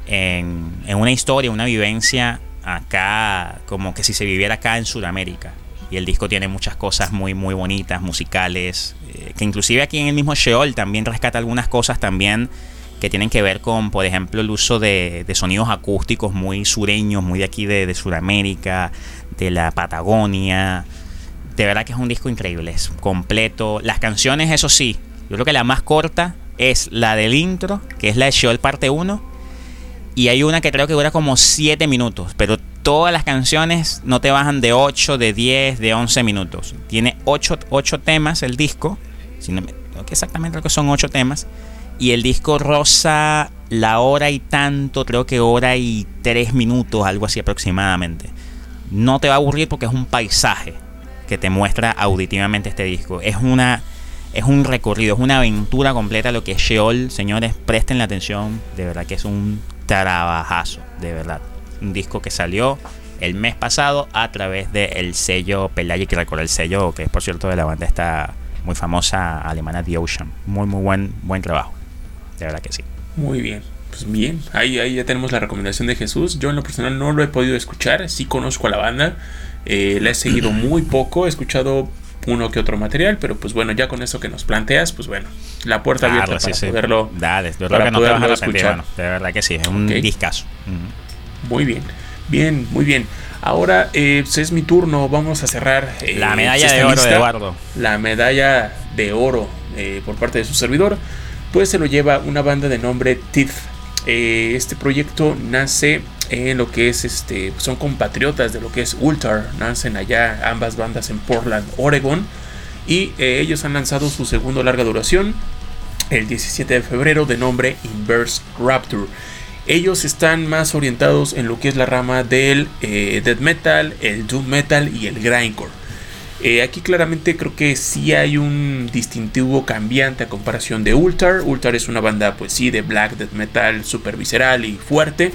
en, en una historia, una vivencia acá, como que si se viviera acá en Sudamérica y el disco tiene muchas cosas muy muy bonitas musicales eh, que inclusive aquí en el mismo Sheol también rescata algunas cosas también que tienen que ver con por ejemplo el uso de, sonidos acústicos muy sureños muy de aquí de, de Sudamérica de la Patagonia. De verdad que es un disco increíble es completo. Las canciones eso sí yo creo que la más corta es la del intro que es la de Sheol parte 1 y hay una que creo que dura como 7 minutos, pero todas las canciones no te bajan de 8, de 10, de 11 minutos. Tiene 8, temas el disco, si no, exactamente creo que son 8 temas. Y el disco rosa la hora y tanto, creo que hora y 3 minutos, algo así aproximadamente. No te va a aburrir porque es un paisaje que te muestra auditivamente este disco. Es una es un recorrido, es una aventura completa lo que es Sheol. Señores, presten la atención, de verdad que es un trabajazo, de verdad un disco que salió el mes pasado a través del sello Pelagic Record, el sello que es por cierto de la banda esta muy famosa alemana The Ocean. Muy muy buen buen trabajo. De verdad que sí. Muy bien. Pues bien, ahí, ahí ya tenemos la recomendación de Jesús. Yo en lo personal no lo he podido escuchar, sí conozco a la banda, eh, la he seguido muy poco, he escuchado uno que otro material, pero pues bueno, ya con eso que nos planteas, pues bueno, la puerta abierta para poderlo, Dale, para poderlo escuchar. de verdad que sí, es un discazo. Muy bien, bien, muy bien. Ahora eh, pues, es mi turno, vamos a cerrar. Eh, la medalla de oro de Eduardo. La medalla de oro eh, por parte de su servidor, pues se lo lleva una banda de nombre Teeth. este proyecto nace en lo que es este, son compatriotas de lo que es Ultar, nacen allá ambas bandas en Portland, Oregon, y ellos han lanzado su segundo larga duración el 17 de febrero de nombre Inverse Rapture. Ellos están más orientados en lo que es la rama del eh, death metal, el doom metal y el grindcore. Eh, aquí claramente creo que sí hay un distintivo cambiante a comparación de Ultar. Ultar es una banda, pues sí, de black death metal super visceral y fuerte.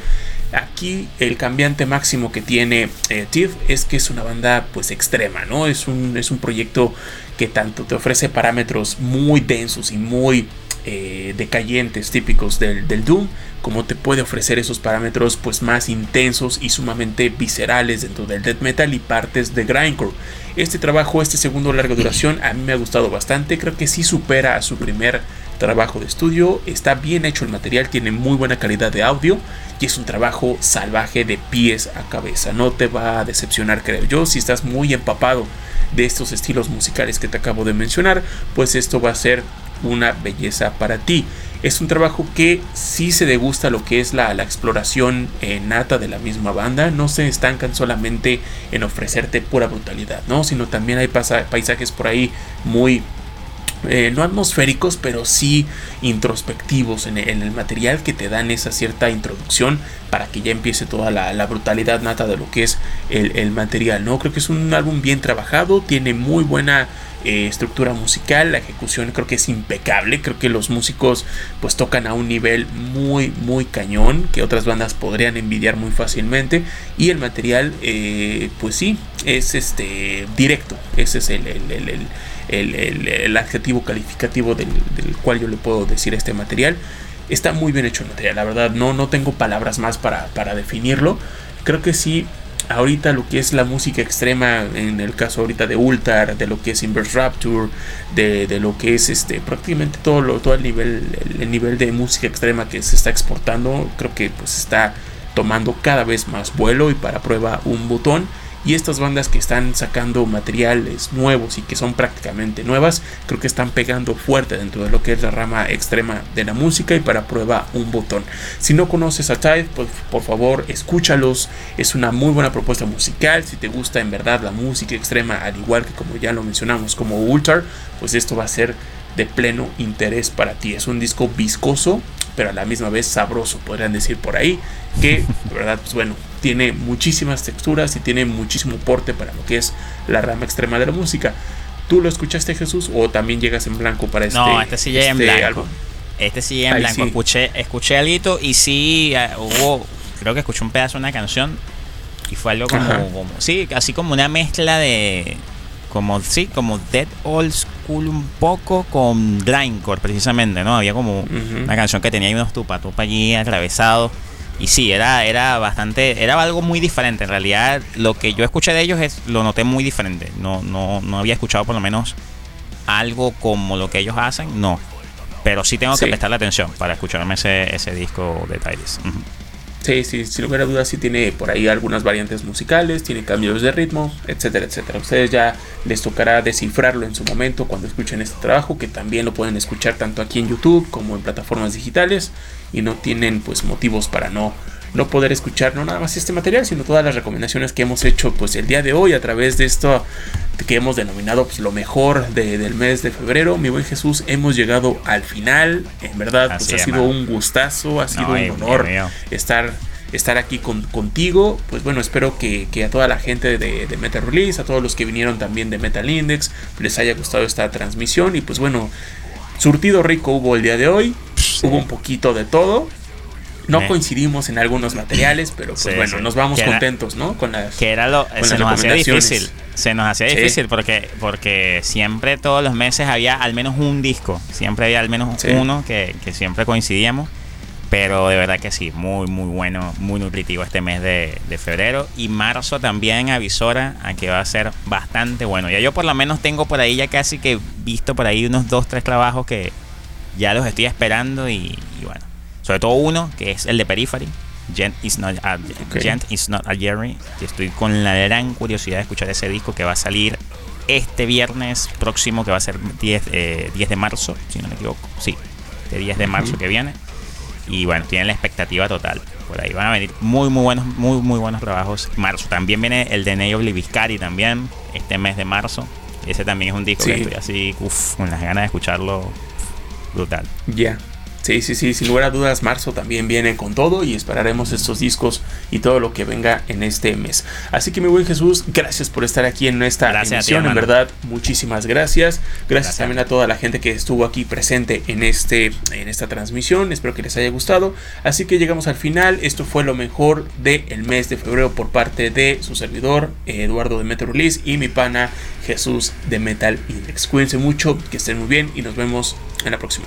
Aquí el cambiante máximo que tiene eh, es que es una banda pues extrema, ¿no? Es un, es un proyecto que tanto te ofrece parámetros muy densos y muy eh, decayentes típicos del, Doom, como te puede ofrecer esos parámetros pues más intensos y sumamente viscerales dentro del death metal y partes de grindcore. Este trabajo, este segundo larga duración, a mí me ha gustado bastante, creo que sí supera a su primer trabajo de estudio, está bien hecho el material, tiene muy buena calidad de audio y es un trabajo salvaje de pies a cabeza, no te va a decepcionar creo yo, si estás muy empapado de estos estilos musicales que te acabo de mencionar, pues esto va a ser una belleza para ti. Es un trabajo que sí se degusta lo que es la, exploración eh, nata de la misma banda. No se estancan solamente en ofrecerte pura brutalidad, ¿no? Sino también hay paisajes por ahí muy eh, no atmosféricos, pero sí introspectivos en, el material que te dan esa cierta introducción para que ya empiece toda la, brutalidad nata de lo que es el, el, material, ¿no? Creo que es un álbum bien trabajado, tiene muy buena eh, estructura musical, la ejecución creo que es impecable, creo que los músicos pues tocan a un nivel muy muy cañón que otras bandas podrían envidiar muy fácilmente y el material eh, pues sí es este directo, ese es el, el, adjetivo calificativo del, cual yo le puedo decir este material. Está muy bien hecho el material, la verdad no, no tengo palabras más para, para definirlo. Creo que sí ahorita lo que es la música extrema, en el caso ahorita de Ultar, de lo que es Inverse Rapture, de, lo que es este prácticamente todo lo, todo el nivel, el, nivel de música extrema que se está exportando, creo que pues está tomando cada vez más vuelo y para prueba un botón y estas bandas que están sacando materiales nuevos y que son prácticamente nuevas, creo que están pegando fuerte dentro de lo que es la rama extrema de la música y para prueba un botón. Si no conoces a Tide, pues por favor escúchalos. Es una muy buena propuesta musical. Si te gusta en verdad la música extrema, al igual que como ya lo mencionamos como Ultar, pues esto va a ser de pleno interés para ti. Es un disco viscoso, pero a la misma vez sabroso, podrían decir por ahí, que de verdad, pues bueno, tiene muchísimas texturas y tiene muchísimo porte para lo que es la rama extrema de la música. ¿Tú lo escuchaste, Jesús, o también llegas en blanco para este No, este sí llega en este blanco. Este sí llega en blanco. Escuché, escuché algo y sí eh, hubo, creo que escuché un pedazo de una canción y fue algo como, como sí, así como una mezcla de como sí, como Dead Old School un poco con Grindcore precisamente, ¿no? Había como una canción que tenía ahí unos tupa tupa allí atravesados. Y sí, era, era bastante, era algo muy diferente. En realidad, lo que yo escuché de ellos es, lo noté muy diferente. No, no, no había escuchado por lo menos algo como lo que ellos hacen, no. Pero sí tengo que prestarle atención para escucharme ese, ese disco de Tyrese. Sí, sí, sin lugar a dudas sí tiene por ahí algunas variantes musicales, tiene cambios de ritmo, etcétera, etcétera. ustedes ya les tocará descifrarlo en su momento cuando escuchen este trabajo, que también lo pueden escuchar tanto aquí en YouTube como en plataformas digitales y no tienen pues motivos para no no poder escuchar no nada más este material, sino todas las recomendaciones que hemos hecho pues el día de hoy a través de esto que hemos denominado pues, lo mejor del mes de febrero. Mi buen Jesús, hemos llegado al final. En verdad, pues ha sido un gustazo, ha sido un honor estar estar aquí contigo. Pues bueno, espero que, a toda la gente de, de, Metal Release, a todos los que vinieron también de Metal Index, les haya gustado esta transmisión. Y pues bueno, surtido rico hubo el día de hoy. Hubo un poquito de todo. No eh. coincidimos en algunos materiales, pero pues bueno, nos vamos contentos, ¿no? Con las Que era lo se nos hacía difícil. Se nos hacía difícil porque porque siempre todos los meses había al menos un disco, siempre había al menos uno que, siempre coincidíamos. Pero de verdad que sí, muy, muy bueno, muy nutritivo este mes de, de, febrero. Y marzo también avisora a que va a ser bastante bueno. Ya yo por lo menos tengo por ahí ya casi que visto por ahí unos dos, tres trabajos que ya los estoy esperando y bueno sobre todo uno, que es el de Periphery. Gent is not a, Gent is not a Jerry. Estoy con la gran curiosidad de escuchar ese disco que va a salir este viernes próximo, que va a ser 10, eh, de marzo, si no me equivoco. Sí, de 10 de marzo que viene. Y bueno, tienen la expectativa total. Por ahí van a venir muy, muy buenos, muy, muy buenos trabajos. Marzo también viene el de Neo Viscari también, este mes de marzo. Ese también es un disco que estoy así, uff, con las ganas de escucharlo brutal. Ya. Sí, sí, sí, sin lugar a dudas, marzo también viene con todo y esperaremos estos discos y todo lo que venga en este mes. Así que mi buen Jesús, gracias por estar aquí en esta emisión, en verdad, muchísimas gracias. gracias. también a toda la gente que estuvo aquí presente en este en esta transmisión, espero que les haya gustado. Así que llegamos al final, esto fue lo mejor del mes de febrero por parte de su servidor Eduardo de Metal Release y mi pana Jesús de Metal Index. Cuídense mucho, que estén muy bien y nos vemos en la próxima.